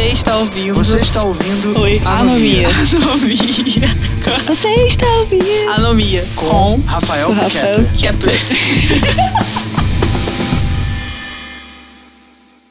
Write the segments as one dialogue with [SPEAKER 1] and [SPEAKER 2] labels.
[SPEAKER 1] Você está ouvindo.
[SPEAKER 2] Você está ouvindo.
[SPEAKER 1] Oi,
[SPEAKER 2] Anomia.
[SPEAKER 1] Anomia.
[SPEAKER 3] Você está ouvindo?
[SPEAKER 1] Anomia.
[SPEAKER 2] Com Rafael
[SPEAKER 3] Rafael
[SPEAKER 2] Kepler.
[SPEAKER 1] Kepler.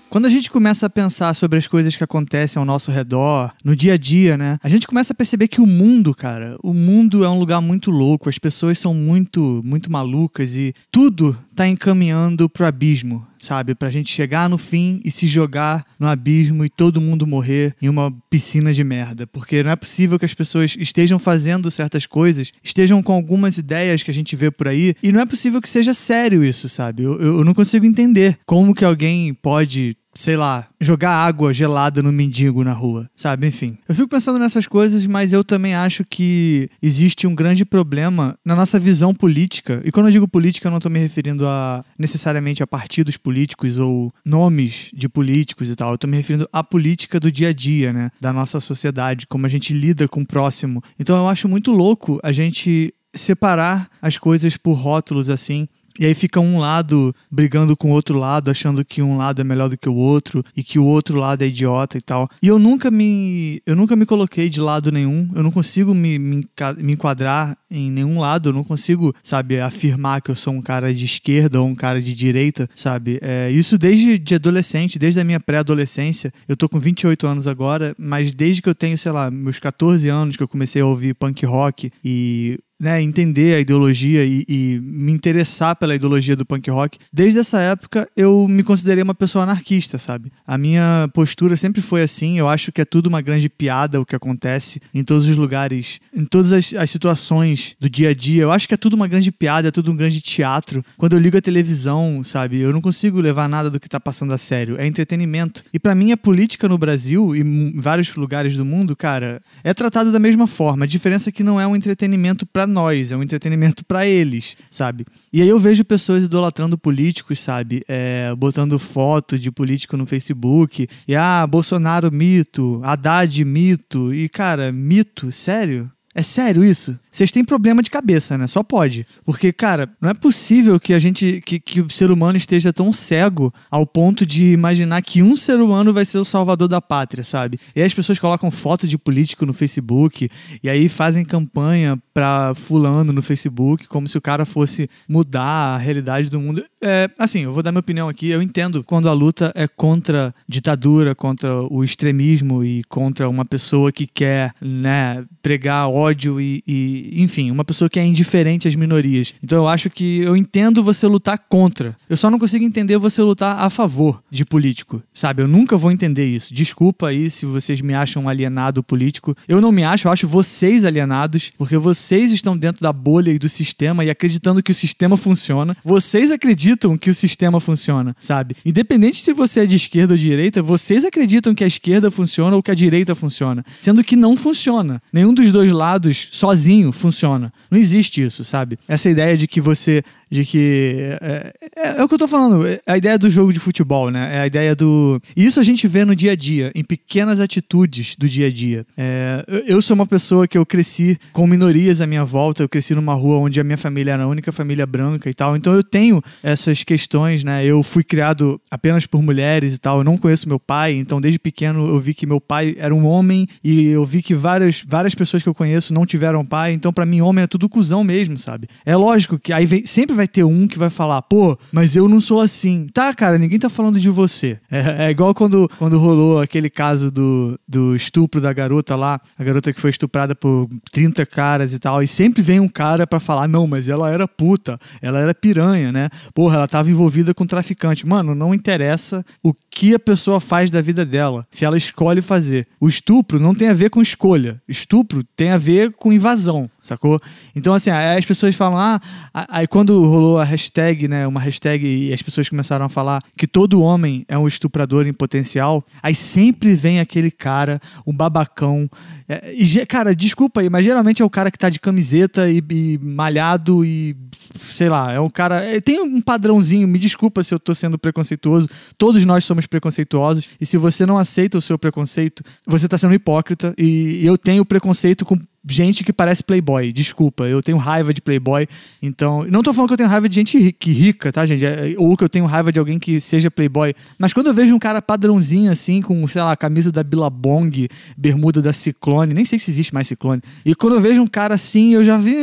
[SPEAKER 4] Quando a gente começa a pensar sobre as coisas que acontecem ao nosso redor, no dia a dia, né? A gente começa a perceber que o mundo, cara, o mundo é um lugar muito louco, as pessoas são muito, muito malucas e tudo tá encaminhando pro abismo, sabe? Pra gente chegar no fim e se jogar no abismo e todo mundo morrer em uma piscina de merda. Porque não é possível que as pessoas estejam fazendo certas coisas, estejam com algumas ideias que a gente vê por aí, e não é possível que seja sério isso, sabe? Eu, eu eu não consigo entender como que alguém pode sei lá, jogar água gelada no mendigo na rua, sabe? Enfim. Eu fico pensando nessas coisas, mas eu também acho que existe um grande problema na nossa visão política. E quando eu digo política, eu não tô me referindo a necessariamente a partidos políticos ou nomes de políticos e tal. Eu tô me referindo à política do dia a dia, né? Da nossa sociedade, como a gente lida com o próximo. Então eu acho muito louco a gente separar as coisas por rótulos assim. E aí fica um lado brigando com o outro lado, achando que um lado é melhor do que o outro e que o outro lado é idiota e tal. E eu nunca me, eu nunca me coloquei de lado nenhum. Eu não consigo me, me, enquadrar em nenhum lado. Eu não consigo, sabe, afirmar que eu sou um cara de esquerda ou um cara de direita, sabe? É, isso desde de adolescente, desde a minha pré-adolescência. Eu tô com 28 anos agora, mas desde que eu tenho, sei lá, meus 14 anos que eu comecei a ouvir punk rock e né, entender a ideologia e, e me interessar pela ideologia do punk rock. Desde essa época eu me considerei uma pessoa anarquista, sabe? A minha postura sempre foi assim. Eu acho que é tudo uma grande piada o que acontece em todos os lugares, em todas as, as situações do dia a dia. Eu acho que é tudo uma grande piada, é tudo um grande teatro. Quando eu ligo a televisão, sabe, eu não consigo levar nada do que tá passando a sério. É entretenimento. E pra mim a política no Brasil e em vários lugares do mundo, cara, é tratado da mesma forma. A diferença é que não é um entretenimento pra nós, é um entretenimento pra eles, sabe? E aí eu vejo pessoas idolatrando políticos, sabe? É, botando foto de político no Facebook. E ah, Bolsonaro mito, Haddad mito. E cara, mito? Sério? É sério isso? Vocês têm problema de cabeça, né? Só pode. Porque, cara, não é possível que a gente. Que, que o ser humano esteja tão cego ao ponto de imaginar que um ser humano vai ser o salvador da pátria, sabe? E aí as pessoas colocam foto de político no Facebook e aí fazem campanha pra fulano no Facebook, como se o cara fosse mudar a realidade do mundo. É, assim, eu vou dar minha opinião aqui. Eu entendo quando a luta é contra ditadura, contra o extremismo e contra uma pessoa que quer, né, pregar ódio e, e, enfim, uma pessoa que é indiferente às minorias. Então eu acho que eu entendo você lutar contra. Eu só não consigo entender você lutar a favor de político, sabe? Eu nunca vou entender isso. Desculpa aí se vocês me acham alienado político. Eu não me acho, eu acho vocês alienados, porque vocês estão dentro da bolha e do sistema e acreditando que o sistema funciona. Vocês acreditam que o sistema funciona, sabe? Independente se você é de esquerda ou de direita, vocês acreditam que a esquerda funciona ou que a direita funciona, sendo que não funciona. Nenhum dos dois lados sozinho funciona. Não existe isso, sabe? Essa ideia de que você de que é, é- é o que eu tô falando, é a ideia do jogo de futebol, né? É a ideia do. Isso a gente vê no dia a dia, em pequenas atitudes do dia a dia. É, eu- eu sou uma pessoa que eu cresci com minorias à minha volta, eu cresci numa rua onde a minha família era a única família branca e tal, então eu tenho essas questões, né? Eu fui criado apenas por mulheres e tal, eu não conheço meu pai, então desde pequeno eu vi que meu pai era um homem e eu vi que várias, várias pessoas que eu conheço não tiveram pai, então pra mim homem é tudo cuzão mesmo, sabe? É lógico que aí vem- sempre vai ter um que vai falar, pô, mas eu não sou assim. Tá, cara, ninguém tá falando de você. É, é igual quando, quando rolou aquele caso do, do estupro da garota lá, a garota que foi estuprada por 30 caras e tal, e sempre vem um cara pra falar, não, mas ela era puta, ela era piranha, né? Porra, ela tava envolvida com traficante. Mano, não interessa o que a pessoa faz da vida dela, se ela escolhe fazer. O estupro não tem a ver com escolha. Estupro tem a ver com invasão, sacou? Então, assim, aí as pessoas falam, ah, aí quando rolou a hashtag, né, uma hashtag e as pessoas começaram a falar que todo homem é um estuprador em potencial, aí sempre vem aquele cara, um babacão. É, e, cara, desculpa aí, mas geralmente é o cara que tá de camiseta e, e malhado e sei lá, é um cara. é, Tem um padrãozinho, me desculpa se eu tô sendo preconceituoso. Todos nós somos preconceituosos. E se você não aceita o seu preconceito, você tá sendo hipócrita. E eu tenho preconceito com gente que parece playboy. Desculpa, eu tenho raiva de playboy. Então, não tô falando que eu tenho raiva de gente ri- que rica, tá, gente? É, Ou que eu tenho raiva de alguém que seja playboy. Mas quando eu vejo um cara padrãozinho assim, com, sei lá, camisa da Billabong, bermuda da Ciclone, nem sei se existe mais Ciclone. E quando eu vejo um cara assim, eu já vi,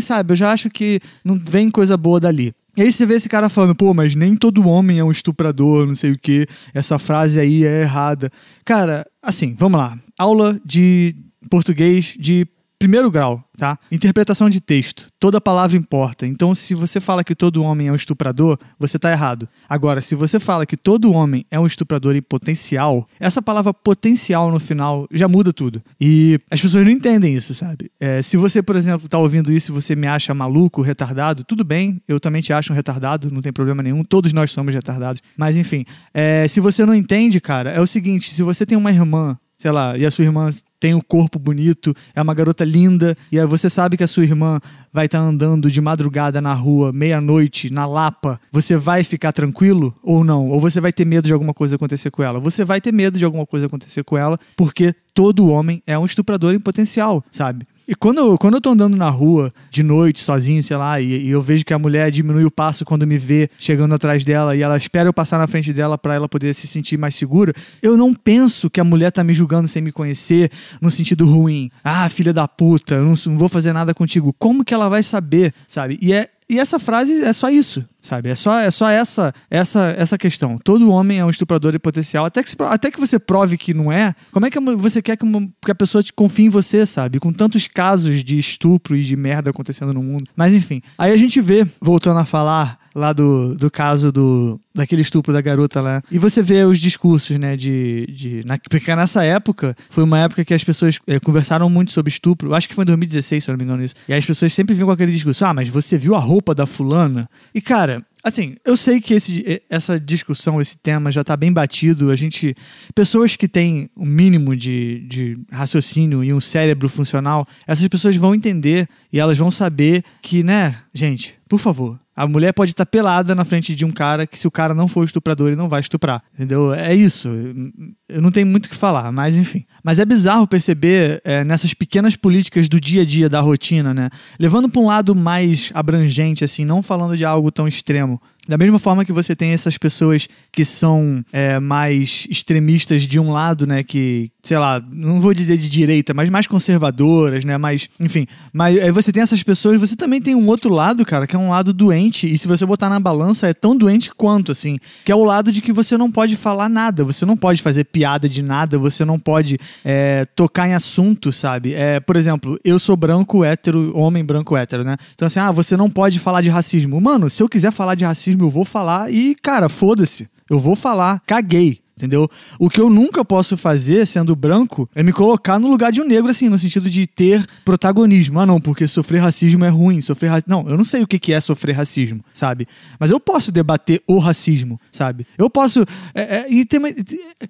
[SPEAKER 4] sabe, eu já acho que não vem coisa boa dali. E aí você vê esse cara falando, pô, mas nem todo homem é um estuprador, não sei o que. Essa frase aí é errada. Cara, assim, vamos lá. Aula de português de primeiro grau, tá? Interpretação de texto. Toda palavra importa. Então, se você fala que todo homem é um estuprador, você tá errado. Agora, se você fala que todo homem é um estuprador em potencial, essa palavra potencial no final já muda tudo. E as pessoas não entendem isso, sabe? É, se você, por exemplo, tá ouvindo isso e você me acha maluco, retardado, tudo bem, eu também te acho um retardado, não tem problema nenhum, todos nós somos retardados. Mas enfim, é, se você não entende, cara, é o seguinte: se você tem uma irmã sei lá, e a sua irmã tem um corpo bonito, é uma garota linda, e você sabe que a sua irmã vai estar andando de madrugada na rua, meia-noite, na Lapa, você vai ficar tranquilo ou não? Ou você vai ter medo de alguma coisa acontecer com ela? Você vai ter medo de alguma coisa acontecer com ela, porque todo homem é um estuprador em potencial, sabe? E quando eu, quando eu tô andando na rua, de noite, sozinho, sei lá, e, e eu vejo que a mulher diminui o passo quando me vê chegando atrás dela e ela espera eu passar na frente dela pra ela poder se sentir mais segura, eu não penso que a mulher tá me julgando sem me conhecer no sentido ruim. Ah, filha da puta, eu não, não vou fazer nada contigo. Como que ela vai saber, sabe? E é, e essa frase é só isso, sabe? É só, é só essa, essa, essa questão. Todo homem é um estuprador em potencial. Até que, se até que você prove que não é, como é que você quer que, uma- que a pessoa te confie em você, sabe? Com tantos casos de estupro e de merda acontecendo no mundo. Mas enfim. Aí a gente vê, voltando a falar lá do, do caso do daquele estupro da garota lá. E você vê os discursos, né, de... de na, porque nessa época, foi uma época que as pessoas eh, conversaram muito sobre estupro. Eu acho que foi em 2016, se eu não me engano isso. E as pessoas sempre vinham com aquele discurso, ah, mas você viu a roupa da fulana? E cara... Assim, eu sei que esse, eh, essa discussão, esse tema já tá bem batido. A gente. Pessoas que têm um mínimo de, de raciocínio e um cérebro funcional, essas pessoas vão entender e elas vão saber que, né, gente, por favor, a mulher pode estar pelada na frente de um cara que, se o cara não for estuprador, ele não vai estuprar. Entendeu? É isso. Eu não tenho muito o que falar, mas enfim. Mas é bizarro perceber é, nessas pequenas políticas do dia a dia, da rotina, né? Levando para um lado mais abrangente, assim, não falando de algo tão extremo. Da mesma forma que você tem essas pessoas que são é, mais extremistas de um lado, né? Que, sei lá, não vou dizer de direita, mas mais conservadoras, né? Mais, enfim. Mas aí você tem essas pessoas, você também tem um outro lado, cara, que é um lado doente. E se você botar na balança, é tão doente quanto, assim. Que é o lado de que você não pode falar nada, você não pode fazer piada de nada, você não pode é, tocar em assunto, sabe? É, por exemplo, eu sou branco, hétero, homem branco, hétero, né? Então, assim, ah, você não pode falar de racismo. Mano, se eu quiser falar de racismo, eu vou falar e, cara, foda-se. Eu vou falar, caguei. Entendeu? O que eu nunca posso fazer, sendo branco, é me colocar no lugar de um negro, assim, no sentido de ter protagonismo. Ah, não, porque sofrer racismo é ruim. Sofrer ra... Não, eu não sei o que é sofrer racismo, sabe? Mas eu posso debater o racismo, sabe? Eu posso. é, é, e tem,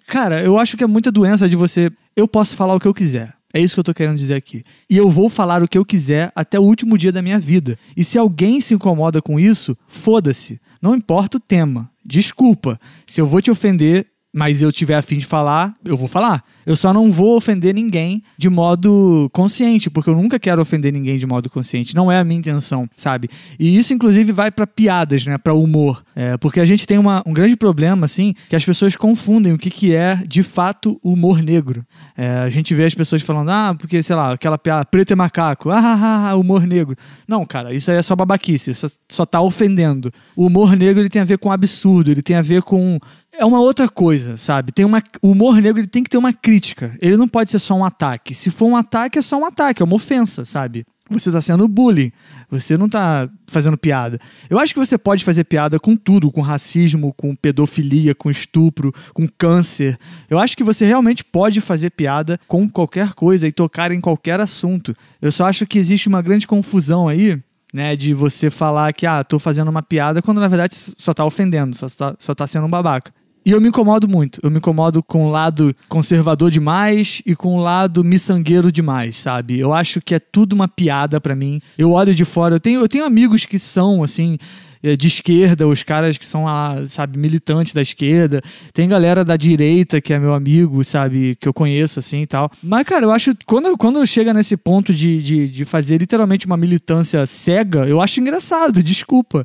[SPEAKER 4] cara, eu acho que é muita doença de você. Eu posso falar o que eu quiser. É isso que eu tô querendo dizer aqui. E eu vou falar o que eu quiser até o último dia da minha vida. E se alguém se incomoda com isso, foda-se. Não importa o tema. Desculpa. Se eu vou te ofender, mas eu tiver a fim de falar, eu vou falar. Eu só não vou ofender ninguém de modo consciente, porque eu nunca quero ofender ninguém de modo consciente. Não é a minha intenção, sabe? E isso, inclusive, vai pra piadas, né? Pra humor. É, porque a gente tem uma- um grande problema, assim, que as pessoas confundem o que, que é, de fato, humor negro. É, a gente vê as pessoas falando, ah, porque, sei lá, aquela piada, preto é macaco, ah, ah, ah, humor negro. Não, cara, isso aí é só babaquice, isso só tá ofendendo. O humor negro, ele tem a ver com absurdo, ele tem a ver com é uma outra coisa, sabe? Tem uma, o humor negro ele tem que ter uma crítica. Ele não pode ser só um ataque. Se for um ataque, é só um ataque, é uma ofensa, sabe? Você tá sendo bullying. Você não tá fazendo piada. Eu acho que você pode fazer piada com tudo, com racismo, com pedofilia, com estupro, com câncer. Eu acho que você realmente pode fazer piada com qualquer coisa e tocar em qualquer assunto. Eu só acho que existe uma grande confusão aí né, de você falar que, ah, tô fazendo uma piada, quando na verdade só tá ofendendo, só tá, só tá sendo um babaca. E eu me incomodo muito. Eu me incomodo com o lado conservador demais e com o lado miçangueiro demais, sabe? Eu acho que é tudo uma piada pra mim. Eu olho de fora. Eu tenho, eu tenho amigos que são, assim. eh, de esquerda, os caras que são, ah, sabe, militantes da esquerda. Tem galera da direita que é meu amigo, sabe, que eu conheço assim e tal. Mas, cara, eu acho quando, quando chega nesse ponto de, de, de fazer literalmente uma militância cega, eu acho engraçado, desculpa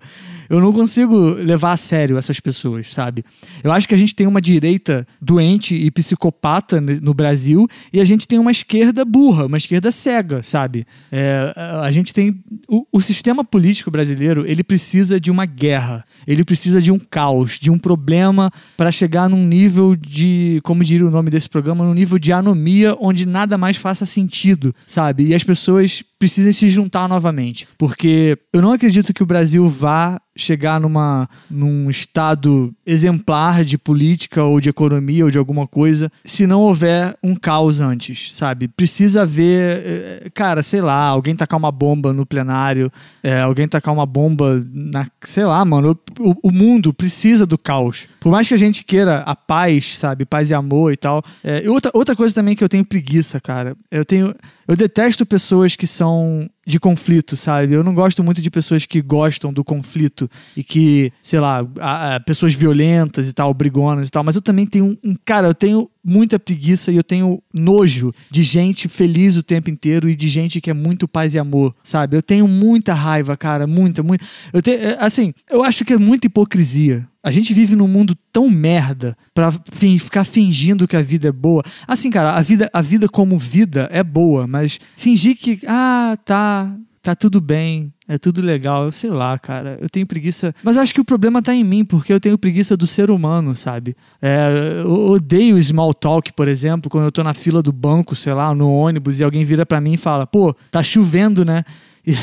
[SPEAKER 4] eu não consigo levar a sério essas pessoas, sabe? Eu acho que a gente tem uma direita doente e psicopata no Brasil e a gente tem uma esquerda burra, uma esquerda cega, sabe? É, a gente tem. O, o sistema político brasileiro, ele precisa de uma guerra, ele precisa de um caos, de um problema para chegar num nível de, como diria o nome desse programa, num nível de anomia onde nada mais faça sentido, sabe? E as pessoas precisem se juntar novamente. Porque eu não acredito que o Brasil vá chegar numa, num estado exemplar de política ou de economia ou de alguma coisa se não houver um caos antes, sabe? Precisa haver, eh, cara, sei lá, alguém tacar uma bomba no plenário, é, alguém tacar uma bomba na. Sei lá, mano. O, o, mundo precisa do caos. Por mais que a gente queira a paz, sabe? Paz e amor e tal. É, outra, outra coisa também que eu tenho preguiça, cara. Eu tenho. Eu detesto pessoas que são de conflito, sabe? Eu não gosto muito de pessoas que gostam do conflito e que, sei lá, a, a, pessoas violentas e tal, brigonas e tal, mas eu também tenho um, um, Cara, eu tenho muita preguiça e eu tenho nojo de gente feliz o tempo inteiro e de gente que é muito paz e amor, sabe? Eu tenho muita raiva, cara, muita, muita. Eu tenho, é, assim, eu acho que é muita hipocrisia. A gente vive num mundo tão merda pra ficar fingindo que a vida é boa. Assim, cara, a vida, a vida como vida é boa, mas fingir que, ah, tá, tá tudo bem, é tudo legal, sei lá, cara. Eu tenho preguiça. Mas eu acho que o problema tá em mim, porque eu tenho preguiça do ser humano, sabe? É, eu odeio small talk, por exemplo, quando eu tô na fila do banco, sei lá, no ônibus, e alguém vira para mim e fala, pô, tá chovendo, né? E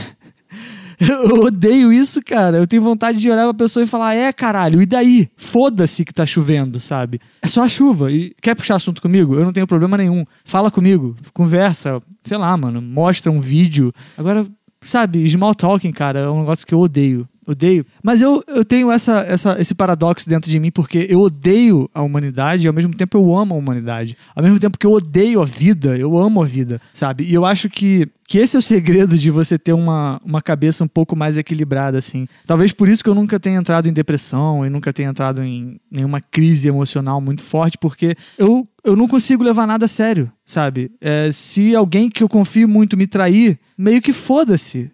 [SPEAKER 4] Eu odeio isso, cara. Eu tenho vontade de olhar pra pessoa e falar: é, caralho, e daí? Foda-se que tá chovendo, sabe? É só a chuva. E quer puxar assunto comigo? Eu não tenho problema nenhum. Fala comigo, conversa, sei lá, mano, mostra um vídeo. Agora, sabe, small talking, cara, é um negócio que eu odeio. Odeio. Mas eu, eu tenho essa, essa, esse paradoxo dentro de mim, porque eu odeio a humanidade e ao mesmo tempo eu amo a humanidade. Ao mesmo tempo que eu odeio a vida, eu amo a vida, sabe? E eu acho que, que esse é o segredo de você ter uma, uma cabeça um pouco mais equilibrada, assim. Talvez por isso que eu nunca tenha entrado em depressão e nunca tenha entrado em nenhuma crise emocional muito forte, porque eu, eu não consigo levar nada a sério, sabe? É, se alguém que eu confio muito me trair, meio que foda-se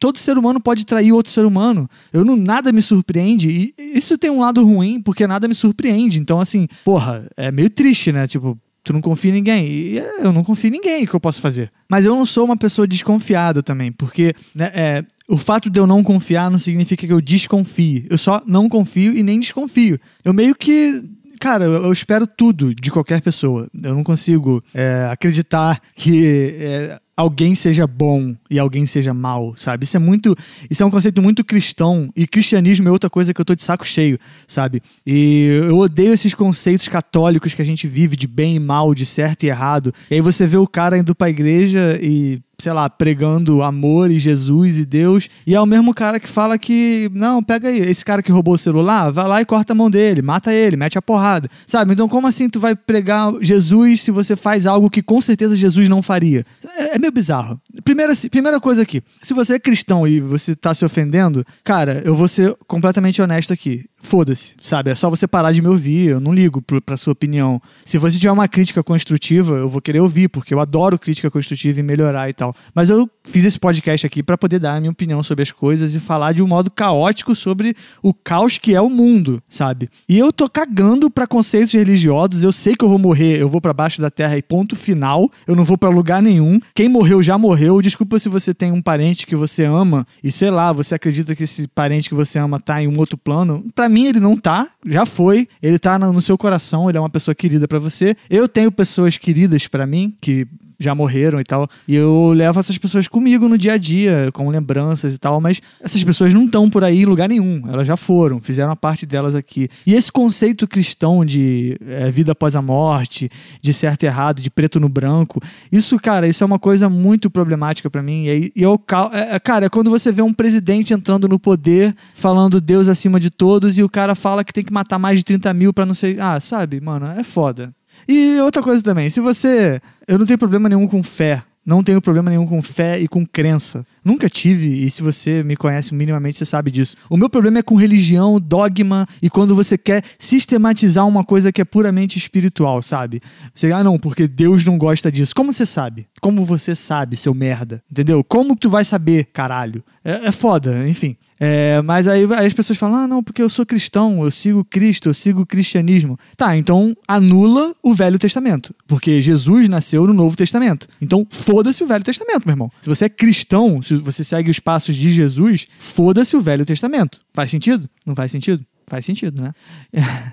[SPEAKER 4] todo ser humano pode trair outro ser humano. Eu não nada me surpreende e isso tem um lado ruim porque nada me surpreende. Então assim, porra, é meio triste, né? Tipo, tu não confia em ninguém. E é, eu não confio em ninguém, o que eu posso fazer? Mas eu não sou uma pessoa desconfiada também, porque né, é, o fato de eu não confiar não significa que eu desconfie. Eu só não confio e nem desconfio. Eu meio que cara, eu, espero tudo de qualquer pessoa. Eu não consigo é, acreditar que é, alguém seja bom e alguém seja mal, sabe? Isso é muito, isso é um conceito muito cristão e cristianismo é outra coisa que eu tô de saco cheio, sabe? E eu odeio esses conceitos católicos que a gente vive de bem e mal, de certo e errado. E aí você vê o cara indo pra igreja e sei lá, pregando amor e Jesus e Deus, e é o mesmo cara que fala que, não, pega aí, esse cara que roubou o celular, vai lá e corta a mão dele, mata ele, mete a porrada, sabe? Então como assim tu vai pregar Jesus se você faz algo que com certeza Jesus não faria? É, é meio bizarro. Primeira, primeira coisa aqui, se você é cristão e você tá se ofendendo, cara, eu vou ser completamente honesto aqui foda-se, sabe? É só você parar de me ouvir, eu não ligo pra sua opinião. Se você tiver uma crítica construtiva, eu vou querer ouvir, porque eu adoro crítica construtiva e melhorar e tal. Mas eu fiz esse podcast aqui para poder dar a minha opinião sobre as coisas e falar de um modo caótico sobre o caos que é o mundo, sabe? E eu tô cagando para conceitos religiosos, eu sei que eu vou morrer, eu vou para baixo da terra e ponto final, eu não vou para lugar nenhum. Quem morreu já morreu. Desculpa se você tem um parente que você ama e sei lá, você acredita que esse parente que você ama tá em um outro plano. Para mim ele não tá, já foi, ele tá no seu coração, ele é uma pessoa querida para você. Eu tenho pessoas queridas para mim que já morreram e tal. E eu levo essas pessoas comigo no dia a dia, com lembranças e tal, mas essas pessoas não estão por aí em lugar nenhum. Elas já foram, fizeram a parte delas aqui. E esse conceito cristão de é, vida após a morte, de certo e errado, de preto no branco, isso, cara, isso é uma coisa muito problemática para mim. E, e eu, é, é, cara, é quando você vê um presidente entrando no poder, falando Deus acima de todos, e o cara fala que tem que matar mais de 30 mil pra não sei. Ah, sabe, mano, é foda. E outra coisa também, se você. Eu não tenho problema nenhum com fé não tenho problema nenhum com fé e com crença. Nunca tive, e se você me conhece minimamente, você sabe disso. O meu problema é com religião, dogma e quando você quer sistematizar uma coisa que é puramente espiritual, sabe? Você, ah, não, porque Deus não gosta disso. Como você sabe? Como você sabe, seu merda? Entendeu? Como tu vai saber, caralho? É, é foda, enfim. É, mas aí, aí as pessoas falam: ah, não, porque eu sou cristão, eu sigo Cristo, eu sigo o cristianismo. Tá, então anula o Velho Testamento. Porque Jesus nasceu no Novo Testamento. Então foda-se o Velho Testamento, meu irmão. Se você é cristão, se você segue os passos de Jesus, foda-se o Velho Testamento. Faz sentido? Não faz sentido? Faz sentido, né?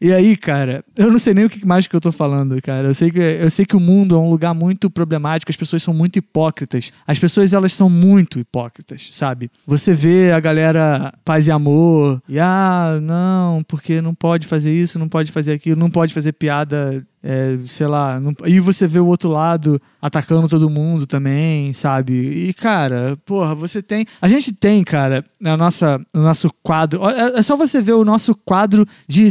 [SPEAKER 4] E aí, cara, eu não sei nem o que mais que eu tô falando, cara. Eu sei que, eu sei que o mundo é um lugar muito problemático, as pessoas são muito hipócritas. As pessoas, elas são muito hipócritas, sabe? Você vê a galera paz e amor, e ah, não, porque não pode fazer isso, não pode fazer aquilo, não pode fazer piada é, sei lá, não... e você vê o outro lado atacando todo mundo também, sabe? E, cara, porra, você tem. A gente tem, cara, na nossa, no nosso quadro. É, é só você ver o nosso quadro de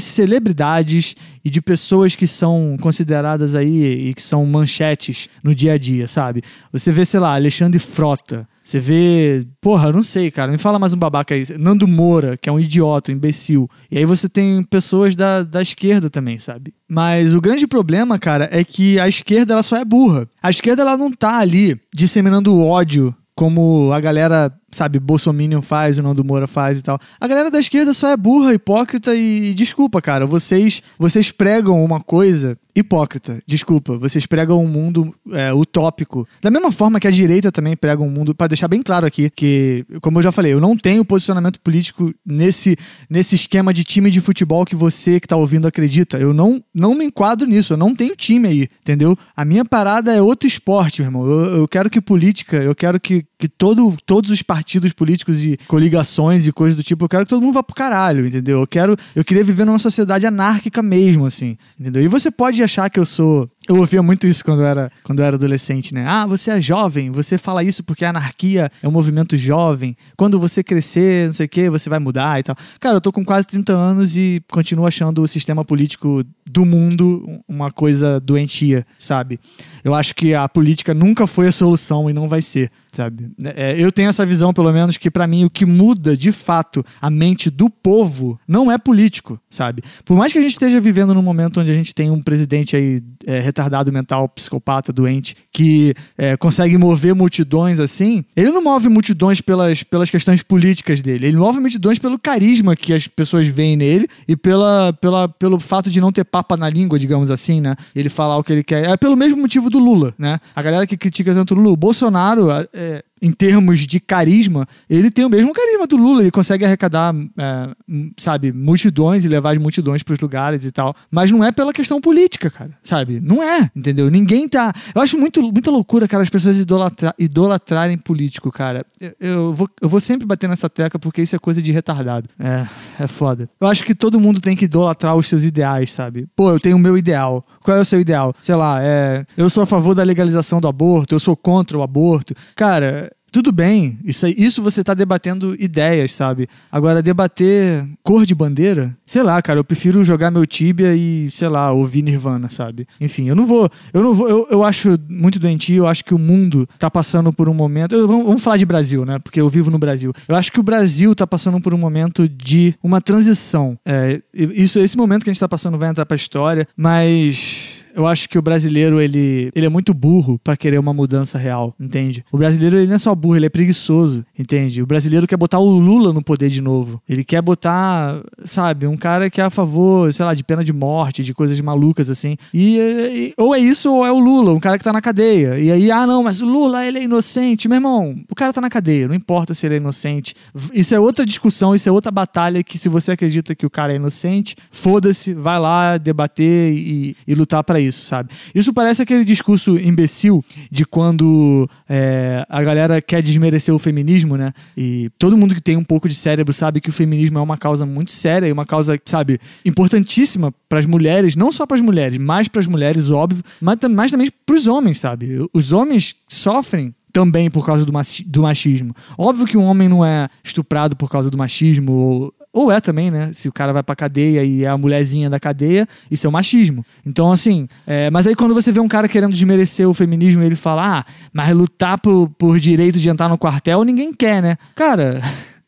[SPEAKER 4] celebridades e de pessoas que são consideradas aí e que são manchetes no dia a dia, sabe? Você vê, sei lá, Alexandre Frota. Você vê, porra, não sei, cara, me fala mais um babaca aí. Nando Moura, que é um idiota, um imbecil. E aí você tem pessoas da, da esquerda também, sabe? Mas o grande problema, cara, é que a esquerda ela só é burra. A esquerda ela não tá ali disseminando ódio como a galera sabe, Bolsonaro faz, o Nando Moura faz e tal. A galera da esquerda só é burra, hipócrita e, desculpa, cara, vocês vocês pregam uma coisa hipócrita. Desculpa, vocês pregam um mundo é, utópico. Da mesma forma que a direita também prega um mundo, para deixar bem claro aqui, que, como eu já falei, eu não tenho posicionamento político nesse, nesse esquema de time de futebol que você que tá ouvindo acredita. Eu não, não me enquadro nisso, eu não tenho time aí, entendeu? A minha parada é outro esporte, meu irmão. Eu, eu quero que política, eu quero que, que todo, todos os partidos partidos políticos e coligações e coisas do tipo. Eu quero que todo mundo vá pro caralho, entendeu? Eu quero. Eu queria viver numa sociedade anárquica mesmo, assim. Entendeu? E você pode achar que eu sou eu ouvia muito isso quando eu, era, quando eu era adolescente, né? Ah, você é jovem, você fala isso porque a anarquia é um movimento jovem. Quando você crescer, não sei o quê, você vai mudar e tal. Cara, eu tô com quase 30 anos e continuo achando o sistema político do mundo uma coisa doentia, sabe? Eu acho que a política nunca foi a solução e não vai ser, sabe? É, eu tenho essa visão, pelo menos, que para mim o que muda de fato a mente do povo não é político, sabe? Por mais que a gente esteja vivendo num momento onde a gente tem um presidente aí é, retardado mental, psicopata, doente, que é, consegue mover multidões assim, ele não move multidões pelas, pelas questões políticas dele, ele move multidões pelo carisma que as pessoas veem nele e pela, pela, pelo fato de não ter papa na língua, digamos assim, né? Ele falar o que ele quer. É pelo mesmo motivo do Lula, né? A galera que critica tanto o Lula, o Bolsonaro, é, em termos de carisma, ele tem o mesmo carisma do Lula. Ele consegue arrecadar, é, sabe, multidões e levar as multidões para os lugares e tal. Mas não é pela questão política, cara, sabe? Não é, entendeu? Ninguém tá. Eu acho muito, muita loucura, cara, as pessoas idolatra... idolatrarem político, cara. Eu, eu, vou, eu vou sempre bater nessa tecla porque isso é coisa de retardado. É, é foda. Eu acho que todo mundo tem que idolatrar os seus ideais, sabe? Pô, eu tenho o meu ideal. Qual é o seu ideal? Sei lá, é. Eu sou a favor da legalização do aborto, eu sou contra o aborto. Cara, tudo bem, isso, isso você está debatendo ideias, sabe? Agora, debater cor de bandeira, sei lá, cara, eu prefiro jogar meu Tibia e, sei lá, ouvir Nirvana, sabe? Enfim, eu não vou. Eu não vou. Eu, eu acho muito doentio, eu acho que o mundo está passando por um momento. Eu, vamos, vamos, falar de Brasil, né? Porque eu vivo no Brasil. Eu acho que o Brasil está passando por um momento de uma transição. É, isso, esse momento que a gente está passando vai entrar para a história, mas eu acho que o brasileiro, ele, ele é muito burro para querer uma mudança real, entende? O brasileiro, ele não é só burro, ele é preguiçoso, entende? O brasileiro quer botar o Lula no poder de novo. Ele quer botar, sabe, um cara que é a favor, sei lá, de pena de morte, de coisas malucas assim. E, e ou é isso ou é o Lula, um cara que tá na cadeia. E aí, ah, não, mas o Lula, ele é inocente. Meu irmão, o cara tá na cadeia, não importa se ele é inocente. Isso é outra discussão, isso é outra batalha que se você acredita que o cara é inocente, foda-se, vai lá debater e, e lutar para isso, sabe? Isso parece aquele discurso imbecil de quando é, a galera quer desmerecer o feminismo, né? E todo mundo que tem um pouco de cérebro sabe que o feminismo é uma causa muito séria e uma causa, sabe, importantíssima para as mulheres, não só para as mulheres, mais para as mulheres, óbvio, mas, mas também para os homens, sabe? Os homens sofrem também por causa do, machismo. Óbvio que um homem não é estuprado por causa do machismo ou Ou é também, né? Se o cara vai pra cadeia e é a mulherzinha da cadeia, isso é o machismo. Então, assim, é, mas aí quando você vê um cara querendo desmerecer o feminismo, ele fala, ah, mas lutar por, por direito de entrar no quartel ninguém quer, né? Cara.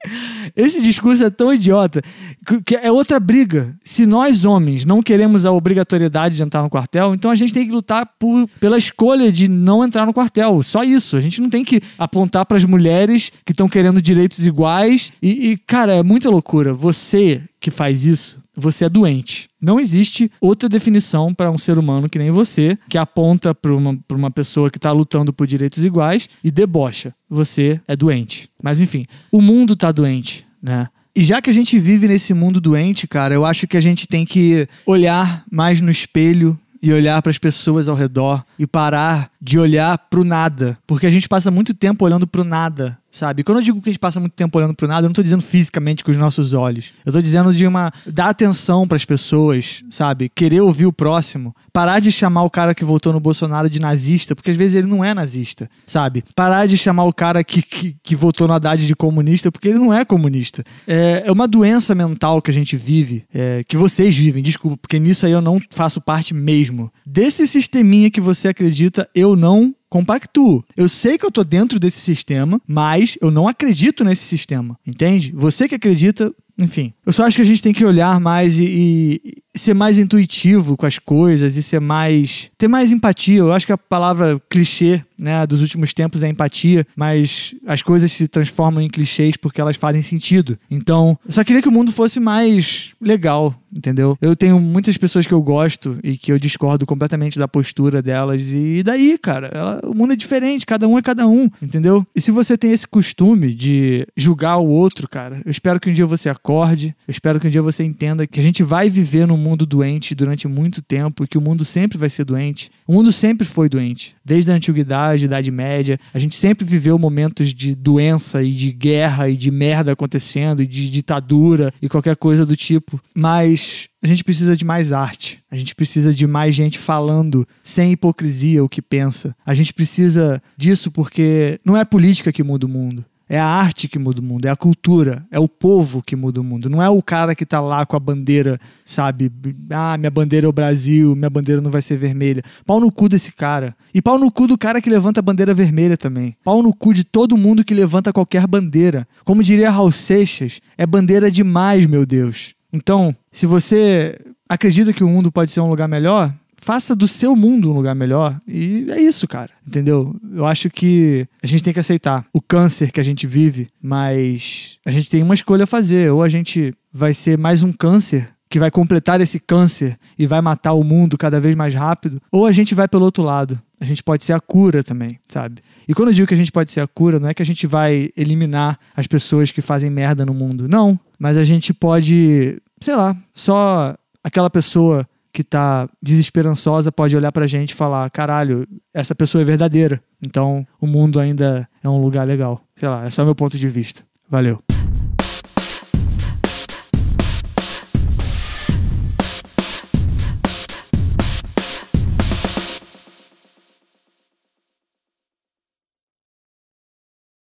[SPEAKER 4] Esse discurso é tão idiota que é outra briga. Se nós, homens, não queremos a obrigatoriedade de entrar no quartel, então a gente tem que lutar por, pela escolha de não entrar no quartel. Só isso. A gente não tem que apontar para as mulheres que estão querendo direitos iguais. E, e, cara, é muita loucura. Você que faz isso, você é doente. Não existe outra definição para um ser humano que nem você, que aponta para uma, uma pessoa que está lutando por direitos iguais e debocha. Você é doente. Mas enfim, o mundo está doente, né? E já que a gente vive nesse mundo doente, cara, eu acho que a gente tem que olhar mais no espelho e olhar para as pessoas ao redor e parar de olhar pro nada, porque a gente passa muito tempo olhando pro nada sabe? Quando eu digo que a gente passa muito tempo olhando pro nada, eu não tô dizendo fisicamente com os nossos olhos. Eu tô dizendo de uma dar atenção para as pessoas, sabe? Querer ouvir o próximo, parar de chamar o cara que votou no Bolsonaro de nazista, porque às vezes ele não é nazista, sabe? Parar de chamar o cara que, que, que votou no Haddad de comunista, porque ele não é comunista. É, é uma doença mental que a gente vive, é, que vocês vivem, desculpa, porque nisso aí eu não faço parte mesmo. Desse sisteminha que você acredita, eu não compactuo. Eu sei que eu tô dentro desse sistema, mas eu não acredito nesse sistema. Entende? Você que acredita, enfim. Eu só acho que a gente tem que olhar mais e, e, ser mais intuitivo com as coisas e ser mais. ter mais empatia. Eu acho que a palavra clichê, né, dos últimos tempos é empatia, mas as coisas se transformam em clichês porque elas fazem sentido. Então, eu só queria que o mundo fosse mais legal, entendeu? Eu tenho muitas pessoas que eu gosto e que eu discordo completamente da postura delas, e daí, cara, ela, o mundo é diferente, cada um é cada um, entendeu? E se você tem esse costume de julgar o outro, cara, eu espero que um dia você acorde, eu espero que um dia você entenda que a gente vai viver num mundo doente durante muito tempo e que o mundo sempre vai ser doente. O mundo sempre foi doente. Desde a antiguidade, Idade Média, a gente sempre viveu momentos de doença e de guerra e de merda acontecendo e de ditadura e qualquer coisa do tipo. Mas a gente precisa de mais arte. A gente precisa de mais gente falando sem hipocrisia o que pensa. A gente precisa disso porque não é política que muda o mundo. É a arte que muda o mundo, é a cultura, é o povo que muda o mundo. Não é o cara que tá lá com a bandeira, sabe? Ah, minha bandeira é o Brasil, minha bandeira não vai ser vermelha. Pau no cu desse cara. E pau no cu do cara que levanta a bandeira vermelha também. Pau no cu de todo mundo que levanta qualquer bandeira. Como diria Raul Seixas, é bandeira demais, meu Deus. Então, se você acredita que o mundo pode ser um lugar melhor, faça do seu mundo um lugar melhor. E é isso, cara. Entendeu? Eu acho que a gente tem que aceitar o câncer que a gente vive, mas a gente tem uma escolha a fazer. Ou a gente vai ser mais um câncer que vai completar esse câncer e vai matar o mundo cada vez mais rápido, ou a gente vai pelo outro lado. A gente pode ser a cura também, sabe? E quando eu digo que a gente pode ser a cura, não é que a gente vai eliminar as pessoas que fazem merda no mundo. Não. Mas a gente pode, sei lá, só aquela pessoa que tá desesperançosa pode olhar pra gente e falar: caralho, essa pessoa é verdadeira. Então o mundo ainda é um lugar legal. Sei lá, é só meu ponto de vista. Valeu.